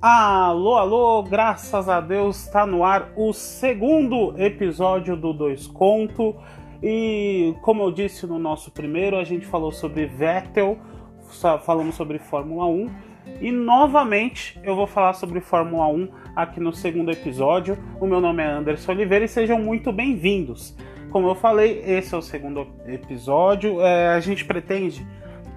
Alô, alô, graças a Deus está no ar o segundo episódio do Dois Conto. E como eu disse no nosso primeiro, a gente falou sobre Vettel, falamos sobre Fórmula 1. E novamente eu vou falar sobre Fórmula 1 aqui no segundo episódio. O meu nome é Anderson Oliveira e sejam muito bem-vindos. Como eu falei, esse é o segundo episódio. É, a gente pretende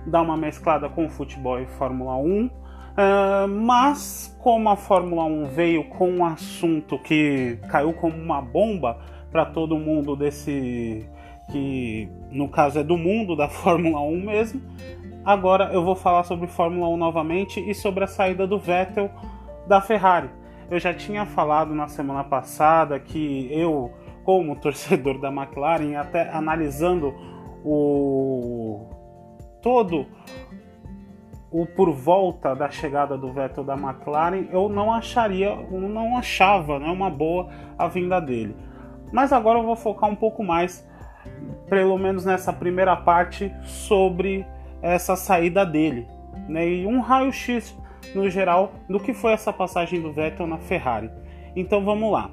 dar uma mesclada com futebol e Fórmula 1 Uh, mas como a Fórmula 1 veio com um assunto que caiu como uma bomba para todo mundo desse que no caso é do mundo da Fórmula 1 mesmo, agora eu vou falar sobre Fórmula 1 novamente e sobre a saída do Vettel da Ferrari. Eu já tinha falado na semana passada que eu, como torcedor da McLaren, até analisando o todo o por volta da chegada do Vettel da McLaren, eu não acharia, não achava, né, uma boa a vinda dele. Mas agora eu vou focar um pouco mais, pelo menos nessa primeira parte, sobre essa saída dele, né, e um raio-x no geral do que foi essa passagem do Vettel na Ferrari. Então vamos lá.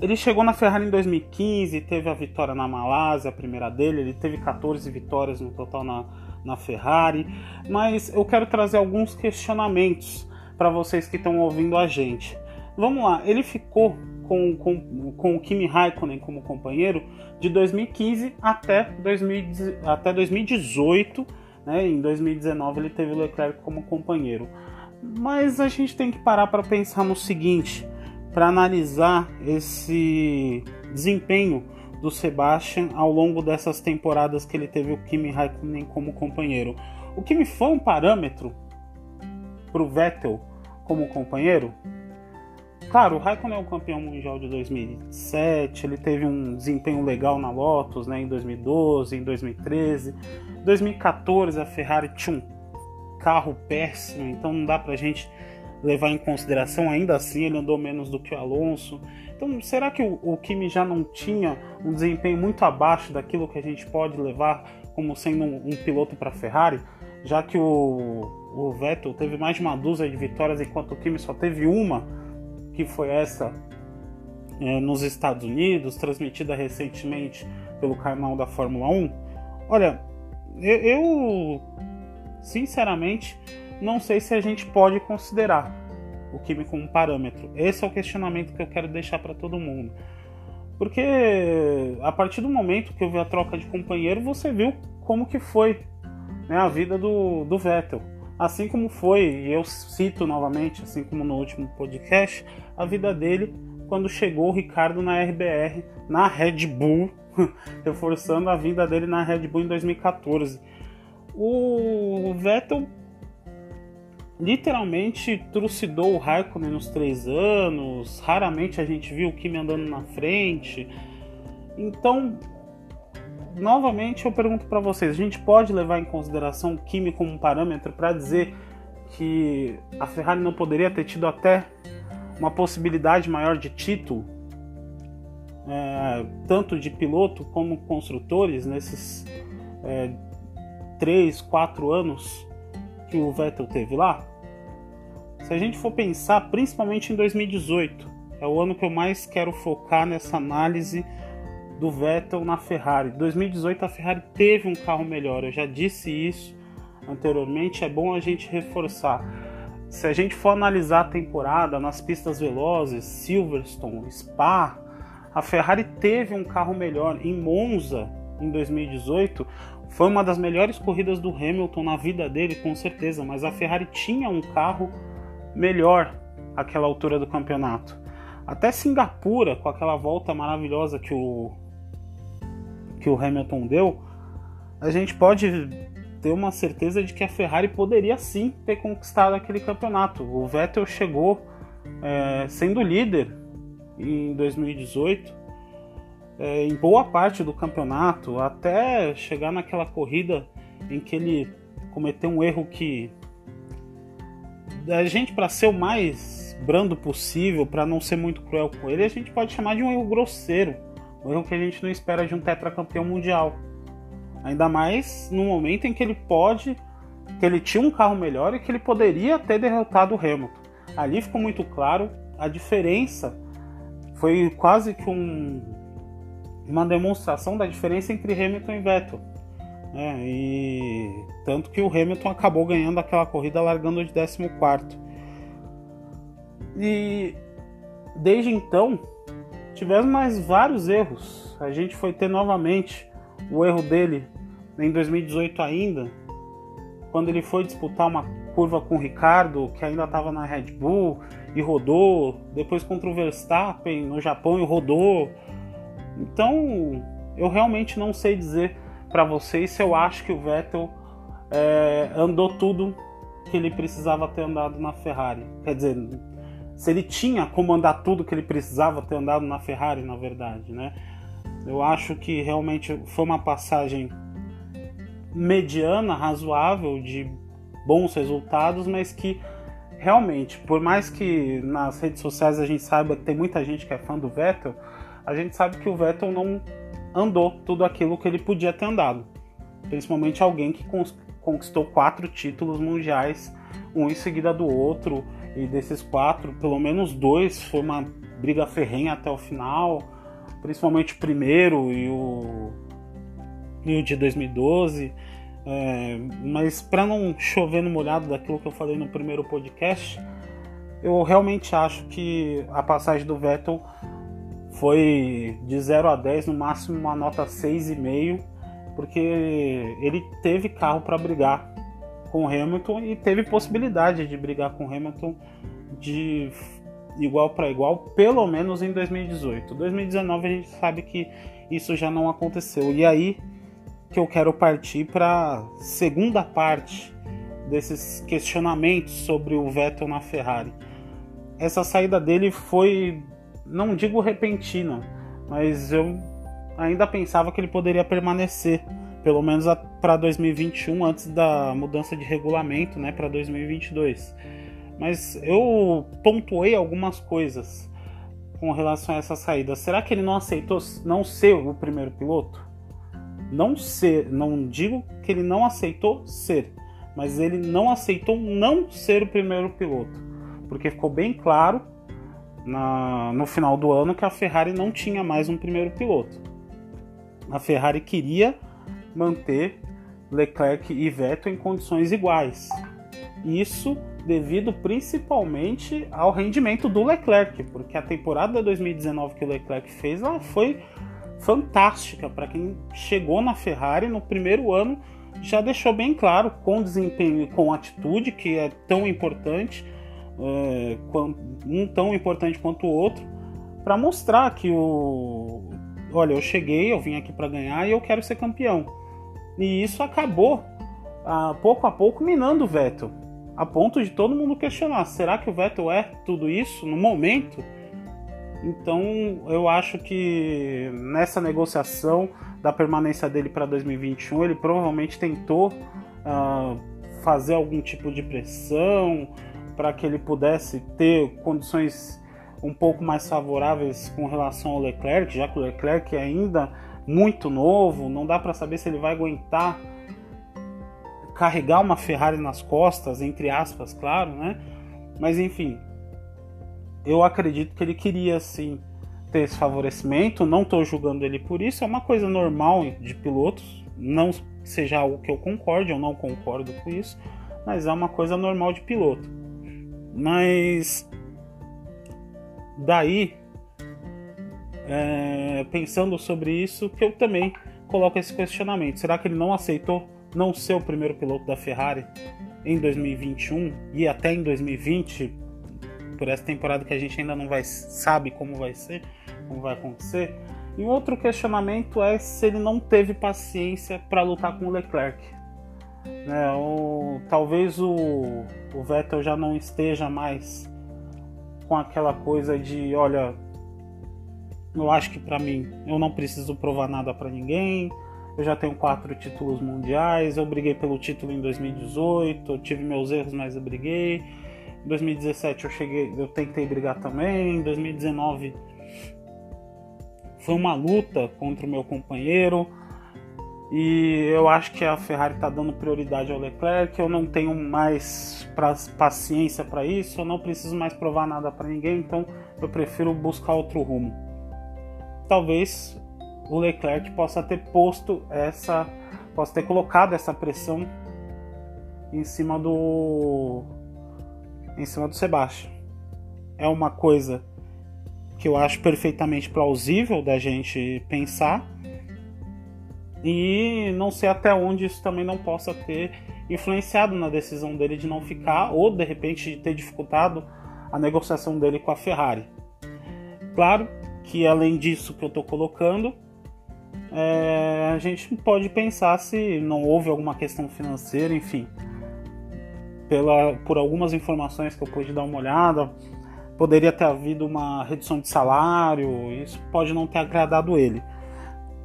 Ele chegou na Ferrari em 2015, teve a vitória na Malásia, a primeira dele, ele teve 14 vitórias no total na, na Ferrari, mas eu quero trazer alguns questionamentos para vocês que estão ouvindo a gente. Vamos lá, ele ficou com, com, com o Kimi Raikkonen como companheiro de 2015 até, 2000, até 2018, né? em 2019 ele teve o Leclerc como companheiro. Mas a gente tem que parar para pensar no seguinte, para analisar esse desempenho do Sebastian ao longo dessas temporadas que ele teve o Kimi Raikkonen como companheiro. O Kimi foi um parâmetro para o Vettel como companheiro? Claro, o Raikkonen é o campeão mundial de 2007, ele teve um desempenho legal na Lotus né, em 2012, em 2013. 2014 a Ferrari tinha um carro péssimo, então não dá pra gente levar em consideração, ainda assim ele andou menos do que o Alonso. Então, será que o, o Kimi já não tinha um desempenho muito abaixo daquilo que a gente pode levar como sendo um, um piloto para a Ferrari? Já que o, o Vettel teve mais de uma dúzia de vitórias, enquanto o Kimi só teve uma, que foi essa é, nos Estados Unidos, transmitida recentemente pelo canal da Fórmula 1. Olha, eu, eu sinceramente não sei se a gente pode considerar o Kimi como parâmetro. Esse é o questionamento que eu quero deixar para todo mundo. Porque a partir do momento que eu vi a troca de companheiro, você viu como que foi né, a vida do, do Vettel. Assim como foi, e eu cito novamente, assim como no último podcast, a vida dele quando chegou o Ricardo na RBR, na Red Bull, reforçando a vida dele na Red Bull em 2014. O Vettel literalmente trucidou o Raikkonen nos três anos, raramente a gente viu o Kimi andando na frente. Então, novamente eu pergunto para vocês, a gente pode levar em consideração o Kimi como um parâmetro para dizer que a Ferrari não poderia ter tido até uma possibilidade maior de título, é, tanto de piloto como construtores, nesses é, três, quatro anos que o Vettel teve lá? Se a gente for pensar, principalmente em 2018, é o ano que eu mais quero focar nessa análise do Vettel na Ferrari. 2018 a Ferrari teve um carro melhor, eu já disse isso anteriormente, é bom a gente reforçar. Se a gente for analisar a temporada nas pistas velozes, Silverstone, Spa, a Ferrari teve um carro melhor. Em Monza, em 2018, foi uma das melhores corridas do Hamilton na vida dele, com certeza, mas a Ferrari tinha um carro melhor aquela altura do campeonato. Até Singapura, com aquela volta maravilhosa que o que o Hamilton deu, a gente pode ter uma certeza de que a Ferrari poderia sim ter conquistado aquele campeonato. O Vettel chegou é, sendo líder em 2018, é, em boa parte do campeonato, até chegar naquela corrida em que ele cometeu um erro que a gente, para ser o mais brando possível, para não ser muito cruel com ele, a gente pode chamar de um erro grosseiro. Um erro que a gente não espera de um tetracampeão mundial. Ainda mais no momento em que ele pode, que ele tinha um carro melhor e que ele poderia ter derrotado o Hamilton. ali ficou muito claro a diferença. Foi quase que um, uma demonstração da diferença entre Hamilton e Vettel. Né? E tanto que o Hamilton acabou ganhando aquela corrida largando de 14. E desde então tivemos mais vários erros. A gente foi ter novamente o erro dele em 2018 ainda, quando ele foi disputar uma curva com o Ricardo, que ainda estava na Red Bull e rodou, depois contra o Verstappen no Japão e rodou. Então, eu realmente não sei dizer para vocês se eu acho que o Vettel é, andou tudo que ele precisava ter andado na Ferrari. Quer dizer, se ele tinha como andar tudo que ele precisava ter andado na Ferrari, na verdade, né? Eu acho que realmente foi uma passagem mediana, razoável, de bons resultados, mas que realmente, por mais que nas redes sociais a gente saiba que tem muita gente que é fã do Vettel, a gente sabe que o Vettel não andou tudo aquilo que ele podia ter andado. Principalmente alguém que conquistou quatro títulos mundiais, um em seguida do outro, e desses quatro, pelo menos dois foi uma briga ferrenha até o final, principalmente o primeiro e o, e o de 2012. É, mas para não chover no molhado daquilo que eu falei no primeiro podcast, eu realmente acho que a passagem do Vettel foi de 0 a 10, no máximo uma nota 6,5, porque ele teve carro para brigar com Hamilton e teve possibilidade de brigar com Hamilton de igual para igual, pelo menos em 2018. 2019 a gente sabe que isso já não aconteceu. E aí que eu quero partir para segunda parte desses questionamentos sobre o Vettel na Ferrari. Essa saída dele foi não digo repentina, mas eu ainda pensava que ele poderia permanecer, pelo menos para 2021, antes da mudança de regulamento, né, para 2022. Mas eu pontuei algumas coisas com relação a essa saída. Será que ele não aceitou não ser o primeiro piloto? Não ser, não digo que ele não aceitou ser, mas ele não aceitou não ser o primeiro piloto, porque ficou bem claro na, no final do ano que a Ferrari não tinha mais um primeiro piloto. A Ferrari queria manter Leclerc e Vettel em condições iguais. Isso devido principalmente ao rendimento do Leclerc, porque a temporada 2019 que o Leclerc fez ela foi fantástica para quem chegou na Ferrari no primeiro ano já deixou bem claro com desempenho e com atitude que é tão importante é, um tão importante quanto o outro, para mostrar que o. Olha, eu cheguei, eu vim aqui para ganhar e eu quero ser campeão. E isso acabou, a, pouco a pouco, minando o Vettel, a ponto de todo mundo questionar: será que o Vettel é tudo isso no momento? Então eu acho que nessa negociação da permanência dele para 2021, ele provavelmente tentou uh, fazer algum tipo de pressão, para que ele pudesse ter condições um pouco mais favoráveis com relação ao Leclerc, já que o Leclerc é ainda muito novo, não dá para saber se ele vai aguentar carregar uma Ferrari nas costas, entre aspas, claro, né? Mas enfim, eu acredito que ele queria sim ter esse favorecimento, não estou julgando ele por isso, é uma coisa normal de pilotos, não seja algo que eu concorde, eu não concordo com isso, mas é uma coisa normal de piloto. Mas daí, é, pensando sobre isso, que eu também coloco esse questionamento: será que ele não aceitou não ser o primeiro piloto da Ferrari em 2021 e até em 2020, por essa temporada que a gente ainda não vai sabe como vai ser, como vai acontecer? E outro questionamento é se ele não teve paciência para lutar com o Leclerc. Né? Ou, talvez o, o Vettel já não esteja mais com aquela coisa de, olha, eu acho que para mim eu não preciso provar nada para ninguém. Eu já tenho quatro títulos mundiais. Eu briguei pelo título em 2018. Eu tive meus erros, mas eu briguei. Em 2017 eu cheguei, eu tentei brigar também. Em 2019 foi uma luta contra o meu companheiro. E eu acho que a Ferrari está dando prioridade ao Leclerc. Eu não tenho mais pra, paciência para isso. Eu não preciso mais provar nada para ninguém. Então eu prefiro buscar outro rumo. Talvez o Leclerc possa ter posto essa, possa ter colocado essa pressão em cima do em cima do Sebastian. É uma coisa que eu acho perfeitamente plausível da gente pensar e não sei até onde isso também não possa ter influenciado na decisão dele de não ficar ou de repente ter dificultado a negociação dele com a Ferrari. Claro que além disso que eu estou colocando, é, a gente pode pensar se não houve alguma questão financeira, enfim. Pela, por algumas informações que eu pude dar uma olhada, poderia ter havido uma redução de salário, isso pode não ter agradado ele.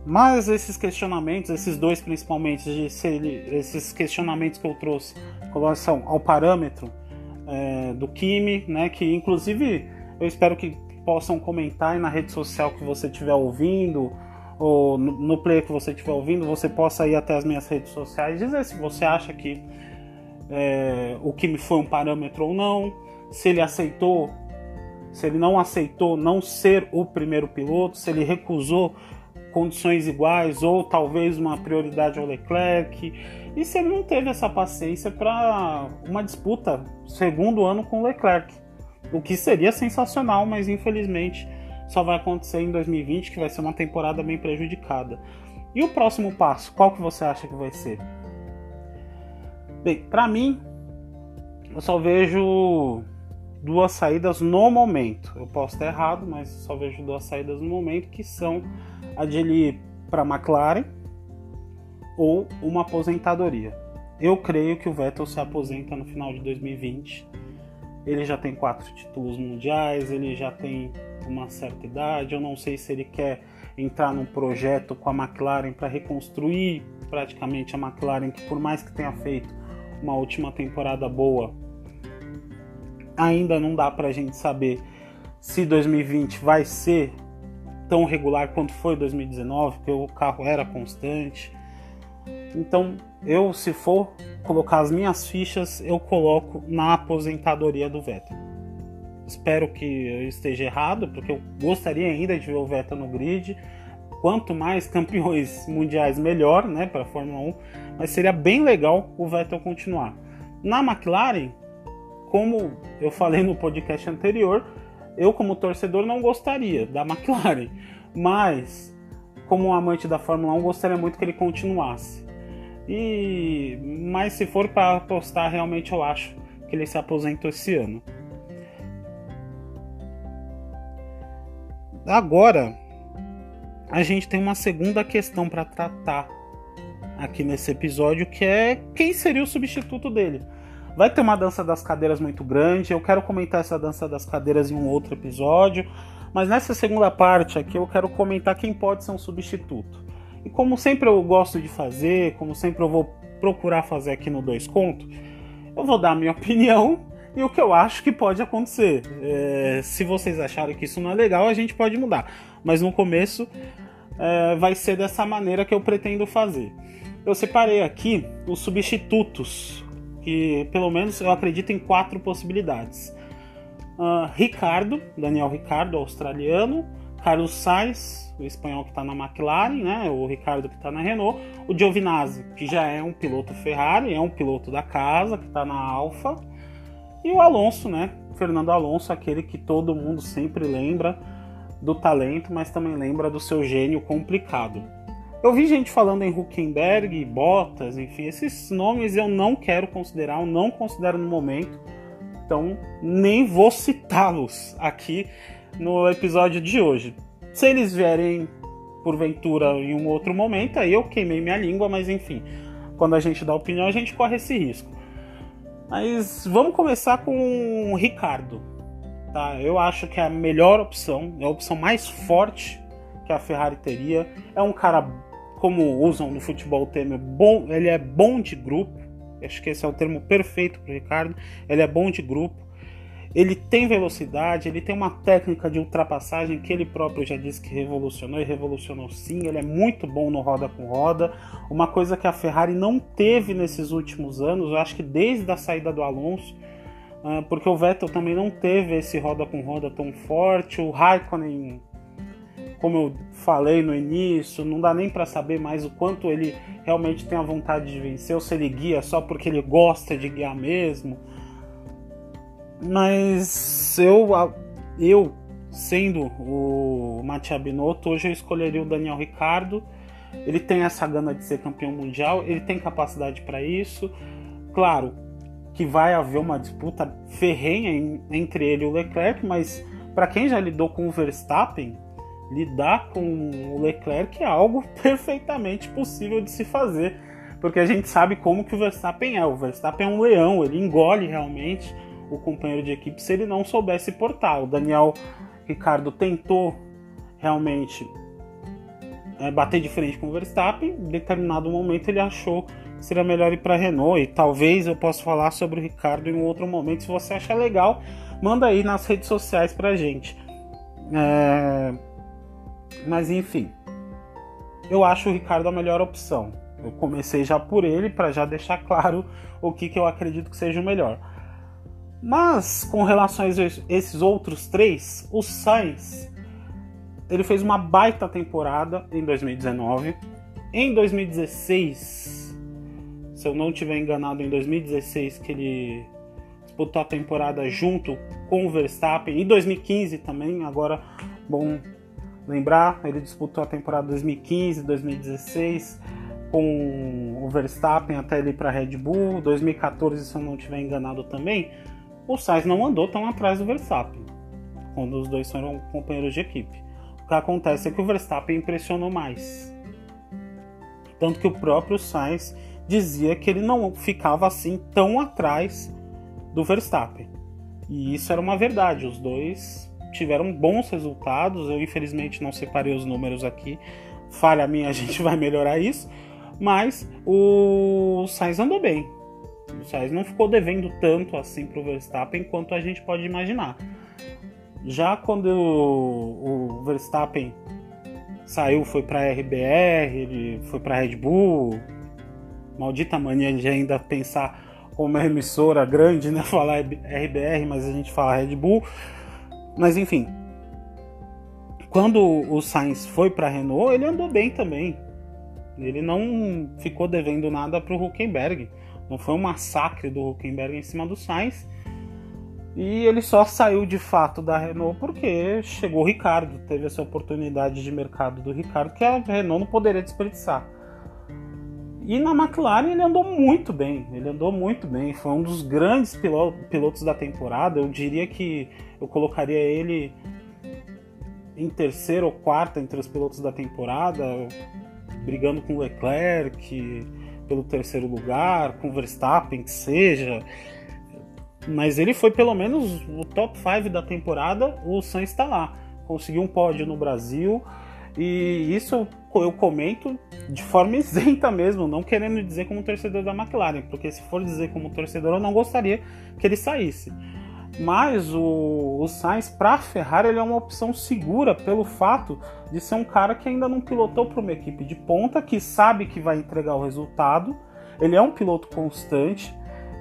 Mas esses questionamentos, esses dois principalmente, esses questionamentos que eu trouxe com relação ao parâmetro é, do Kimi, né, que inclusive eu espero que possam comentar na rede social que você estiver ouvindo, ou no, no player que você estiver ouvindo, você possa ir até as minhas redes sociais e dizer se você acha que é, o Kimi foi um parâmetro ou não, se ele aceitou, se ele não aceitou não ser o primeiro piloto, se ele recusou condições iguais ou talvez uma prioridade ao Leclerc. E se ele não teve essa paciência para uma disputa segundo ano com o Leclerc, o que seria sensacional, mas infelizmente só vai acontecer em 2020, que vai ser uma temporada bem prejudicada. E o próximo passo, qual que você acha que vai ser? Bem, para mim, eu só vejo duas saídas no momento. Eu posso estar errado, mas só vejo duas saídas no momento, que são a de ele ir para a McLaren ou uma aposentadoria. Eu creio que o Vettel se aposenta no final de 2020. Ele já tem quatro títulos mundiais, ele já tem uma certa idade. Eu não sei se ele quer entrar num projeto com a McLaren para reconstruir praticamente a McLaren, que por mais que tenha feito uma última temporada boa, ainda não dá para a gente saber se 2020 vai ser tão regular quanto foi 2019, porque o carro era constante. Então, eu se for colocar as minhas fichas, eu coloco na aposentadoria do Vettel. Espero que eu esteja errado, porque eu gostaria ainda de ver o Vettel no grid. Quanto mais campeões mundiais, melhor, né, para a Fórmula 1. Mas seria bem legal o Vettel continuar. Na McLaren, como eu falei no podcast anterior, eu como torcedor não gostaria da McLaren, mas como amante da Fórmula 1 gostaria muito que ele continuasse. E mas se for para apostar, realmente eu acho que ele se aposentou esse ano. Agora a gente tem uma segunda questão para tratar aqui nesse episódio, que é quem seria o substituto dele. Vai ter uma dança das cadeiras muito grande. Eu quero comentar essa dança das cadeiras em um outro episódio. Mas nessa segunda parte aqui eu quero comentar quem pode ser um substituto. E como sempre eu gosto de fazer, como sempre eu vou procurar fazer aqui no Dois Conto, eu vou dar a minha opinião e o que eu acho que pode acontecer. É, se vocês acharem que isso não é legal, a gente pode mudar. Mas no começo é, vai ser dessa maneira que eu pretendo fazer. Eu separei aqui os substitutos que pelo menos eu acredito em quatro possibilidades. Uh, Ricardo, Daniel Ricardo, australiano, Carlos Sainz, o espanhol que está na McLaren, né, o Ricardo que está na Renault, o Giovinazzi, que já é um piloto Ferrari, é um piloto da casa, que está na Alfa, e o Alonso, né, Fernando Alonso, aquele que todo mundo sempre lembra do talento, mas também lembra do seu gênio complicado. Eu vi gente falando em Huckenberg, Bottas, enfim, esses nomes eu não quero considerar, eu não considero no momento, então nem vou citá-los aqui no episódio de hoje. Se eles vierem porventura em um outro momento, aí eu queimei minha língua, mas enfim, quando a gente dá opinião, a gente corre esse risco. Mas vamos começar com o Ricardo. Tá? Eu acho que é a melhor opção, é a opção mais forte que a Ferrari teria. É um cara como usam no futebol o termo bom, ele é bom de grupo. Acho que esse é o termo perfeito para o Ricardo. Ele é bom de grupo. Ele tem velocidade, ele tem uma técnica de ultrapassagem que ele próprio já disse que revolucionou e revolucionou sim. Ele é muito bom no roda com roda, uma coisa que a Ferrari não teve nesses últimos anos, eu acho que desde a saída do Alonso, ah, porque o Vettel também não teve esse roda com roda tão forte, o Raikkonen como eu falei no início, não dá nem para saber mais o quanto ele realmente tem a vontade de vencer, ou se ele guia só porque ele gosta de guiar mesmo. Mas eu, eu sendo o Mattia Binotto, hoje eu escolheria o Daniel Ricardo. Ele tem essa gana de ser campeão mundial, ele tem capacidade para isso. Claro que vai haver uma disputa ferrenha entre ele e o Leclerc, mas para quem já lidou com o Verstappen, lidar com o Leclerc é algo perfeitamente possível de se fazer, porque a gente sabe como que o Verstappen é. O Verstappen é um leão, ele engole realmente o companheiro de equipe se ele não soubesse portar. O Daniel Ricardo tentou realmente é, bater de frente com o Verstappen, em determinado momento ele achou que seria melhor ir para a Renault e talvez eu possa falar sobre o Ricardo em um outro momento. Se você achar legal, manda aí nas redes sociais para gente. É, mas enfim, eu acho o Ricardo a melhor opção. Eu comecei já por ele para já deixar claro o que, que eu acredito que seja o melhor. Mas com relação a esses outros três, o Sainz ele fez uma baita temporada em 2019. Em 2016, se eu não estiver enganado, em 2016 que ele disputou a temporada junto com o Verstappen. Em 2015 também, agora, bom lembrar, ele disputou a temporada 2015, 2016 com o Verstappen até ele para Red Bull, 2014 se eu não estiver enganado também, o Sainz não andou tão atrás do Verstappen, quando os dois foram companheiros de equipe. O que acontece é que o Verstappen impressionou mais. Tanto que o próprio Sainz dizia que ele não ficava assim tão atrás do Verstappen. E isso era uma verdade, os dois tiveram bons resultados. Eu infelizmente não separei os números aqui. Falha minha, a gente vai melhorar isso. Mas o Sainz andou bem. O Sainz não ficou devendo tanto assim para o Verstappen quanto a gente pode imaginar. Já quando o, Verstappen saiu, foi para RBR, ele foi para Red Bull. Maldita mania de ainda pensar como uma emissora grande, né? Falar RBR, mas a gente fala Red Bull. Mas enfim, quando o Sainz foi para a Renault, ele andou bem também. Ele não ficou devendo nada para o Huckenberg. Não foi um massacre do Huckenberg em cima do Sainz. E ele só saiu de fato da Renault porque chegou o Ricardo, teve essa oportunidade de mercado do Ricardo que a Renault não poderia desperdiçar. E na McLaren ele andou muito bem, ele andou muito bem, foi um dos grandes pilotos da temporada. Eu diria que eu colocaria ele em terceiro ou quarto entre os pilotos da temporada, brigando com Leclerc pelo terceiro lugar, com Verstappen que seja. Mas ele foi pelo menos o top 5 da temporada, o Sainz está lá. Conseguiu um pódio no Brasil, e isso eu comento de forma isenta mesmo, não querendo dizer como torcedor da McLaren, porque se for dizer como torcedor, eu não gostaria que ele saísse. Mas o, o Sainz para a Ferrari ele é uma opção segura pelo fato de ser um cara que ainda não pilotou para uma equipe de ponta, que sabe que vai entregar o resultado. Ele é um piloto constante,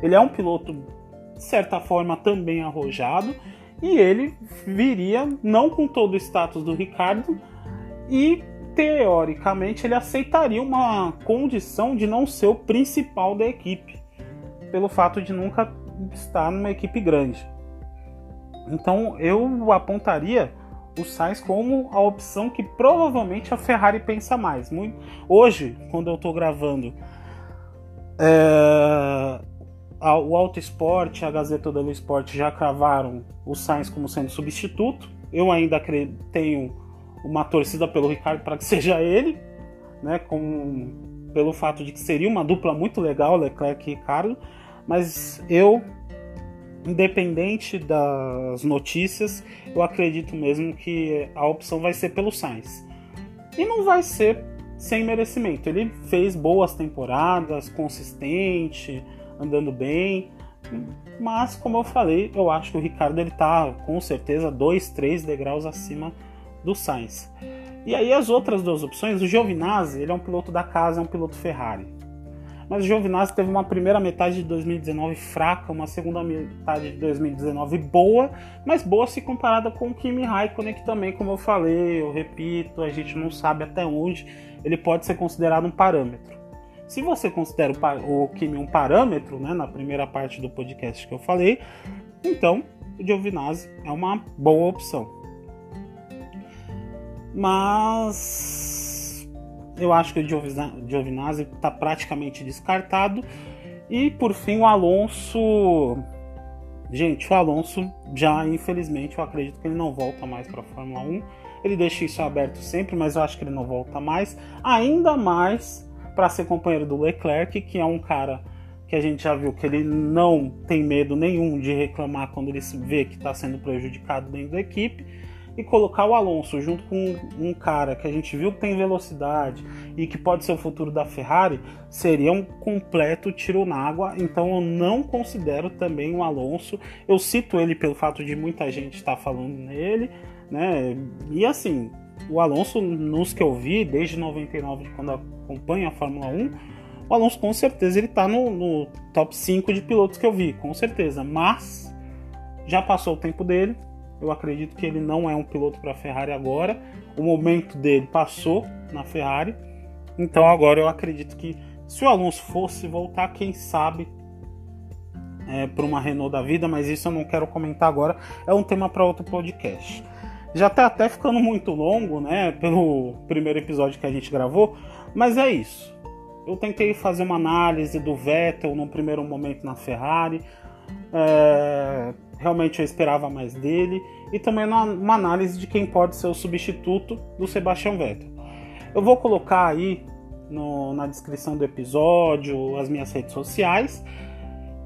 ele é um piloto de certa forma também arrojado e ele viria não com todo o status do Ricardo, e teoricamente ele aceitaria uma condição de não ser o principal da equipe, pelo fato de nunca estar numa equipe grande. Então eu apontaria o Sainz como a opção que provavelmente a Ferrari pensa mais. Hoje, quando eu estou gravando, é... o Auto Esporte, a Gazeta do Esporte já cravaram o Sainz como sendo substituto. Eu ainda tenho uma torcida pelo Ricardo para que seja ele, né, com, pelo fato de que seria uma dupla muito legal, Leclerc e Ricardo, mas eu, independente das notícias, eu acredito mesmo que a opção vai ser pelo Sainz. E não vai ser sem merecimento. Ele fez boas temporadas, consistente, andando bem. Mas, como eu falei, eu acho que o Ricardo ele tá com certeza dois, três degraus acima do Sainz. E aí as outras duas opções, o Giovinazzi, ele é um piloto da casa, é um piloto Ferrari. Mas o Giovinazzi teve uma primeira metade de 2019 fraca, uma segunda metade de 2019 boa, mas boa se comparada com o Kimi Raikkonen, que também, como eu falei, eu repito, a gente não sabe até onde ele pode ser considerado um parâmetro. Se você considera o, o Kimi um parâmetro, né, na primeira parte do podcast que eu falei, então o Giovinazzi é uma boa opção. Mas eu acho que o Giovinazzi está praticamente descartado. E por fim, o Alonso. Gente, o Alonso já, infelizmente, eu acredito que ele não volta mais para a Fórmula 1. Ele deixa isso aberto sempre, mas eu acho que ele não volta mais. Ainda mais para ser companheiro do Leclerc, que é um cara que a gente já viu que ele não tem medo nenhum de reclamar quando ele vê que está sendo prejudicado dentro da equipe. E colocar o Alonso junto com um cara que a gente viu que tem velocidade e que pode ser o futuro da Ferrari seria um completo tiro na água. Então eu não considero também o Alonso. Eu cito ele pelo fato de muita gente estar falando nele, né? E assim, o Alonso, nos que eu vi, desde 99, quando acompanho a Fórmula 1, o Alonso com certeza ele tá no, no, top 5 de pilotos que eu vi, com certeza. Mas já passou o tempo dele. Eu acredito que ele não é um piloto para a Ferrari agora. O momento dele passou na Ferrari. Então agora eu acredito que se o Alonso fosse voltar, quem sabe é, para uma Renault da vida, mas isso eu não quero comentar agora. É um tema para outro podcast. Já tá até ficando muito longo, né? Pelo primeiro episódio que a gente gravou. Mas é isso. Eu tentei fazer uma análise do Vettel no primeiro momento na Ferrari. É, realmente eu esperava mais dele. E também uma análise de quem pode ser o substituto do Sebastian Vettel. Eu vou colocar aí no, na descrição do episódio as minhas redes sociais.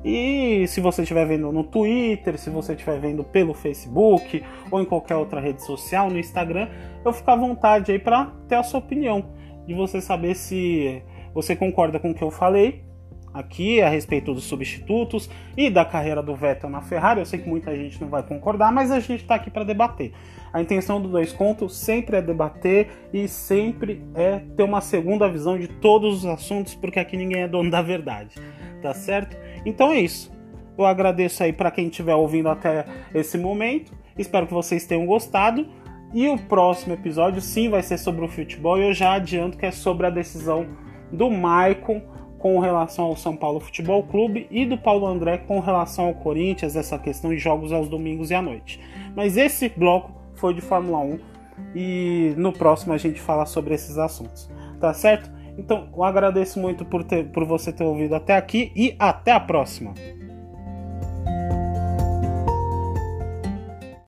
E se você estiver vendo no Twitter, se você estiver vendo pelo Facebook ou em qualquer outra rede social, no Instagram, eu fico à vontade aí para ter a sua opinião, de você saber se você concorda com o que eu falei aqui a respeito dos substitutos e da carreira do Vettel na Ferrari. Eu sei que muita gente não vai concordar, mas a gente está aqui para debater. A intenção do Dois Contos sempre é debater e sempre é ter uma segunda visão de todos os assuntos, porque aqui ninguém é dono da verdade, tá certo? Então é isso. Eu agradeço aí para quem estiver ouvindo até esse momento. Espero que vocês tenham gostado. E o próximo episódio sim vai ser sobre o futebol. E eu já adianto que é sobre a decisão do Maicon com relação ao São Paulo Futebol Clube e do Paulo André com relação ao Corinthians, essa questão de jogos aos domingos e à noite. Mas esse bloco foi de Fórmula 1 e no próximo a gente fala sobre esses assuntos. Tá certo? Então, eu agradeço muito por, ter, por você ter ouvido até aqui e até a próxima.